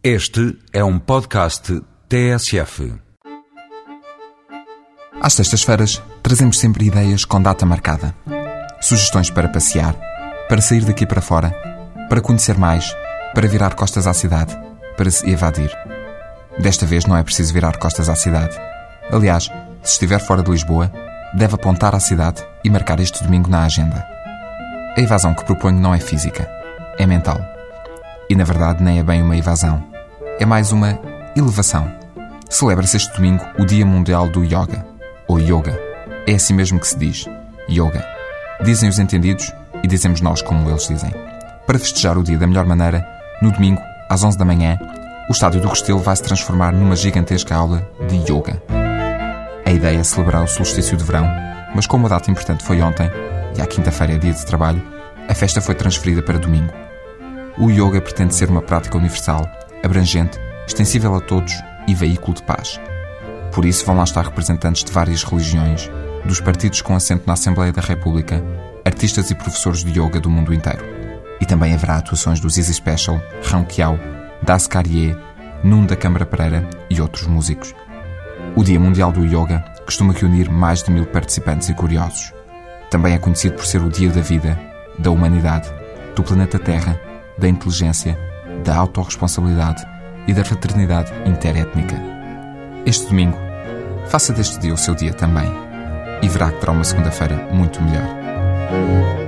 Este é um podcast TSF. Às sextas-feiras, trazemos sempre ideias com data marcada. Sugestões para passear, para sair daqui para fora, para conhecer mais, para virar costas à cidade, para se evadir. Desta vez não é preciso virar costas à cidade. Aliás, se estiver fora de Lisboa, deve apontar à cidade e marcar este domingo na agenda. A evasão que proponho não é física, é mental. E na verdade nem é bem uma evasão, é mais uma elevação. Celebra-se este domingo o Dia Mundial do Yoga, ou Yoga. É assim mesmo que se diz, Yoga. Dizem os entendidos e dizemos nós como eles dizem. Para festejar o dia da melhor maneira, no domingo, às 11 da manhã, o estádio do Restelo vai se transformar numa gigantesca aula de yoga. A ideia é celebrar o solstício de verão, mas como a data importante foi ontem, e à quinta-feira é dia de trabalho, a festa foi transferida para domingo. O yoga pretende ser uma prática universal, abrangente, extensível a todos e veículo de paz. Por isso vão lá estar representantes de várias religiões, dos partidos com assento na Assembleia da República, artistas e professores de yoga do mundo inteiro. E também haverá atuações dos Easy Special, Rão Kiao, Das Carrier, Nuno da Câmara Pereira e outros músicos. O Dia Mundial do Yoga costuma reunir mais de mil participantes e curiosos. Também é conhecido por ser o Dia da Vida, da Humanidade, do planeta Terra, da inteligência, da autorresponsabilidade e da fraternidade interétnica. Este domingo, faça deste dia o seu dia também e verá que terá uma segunda-feira muito melhor.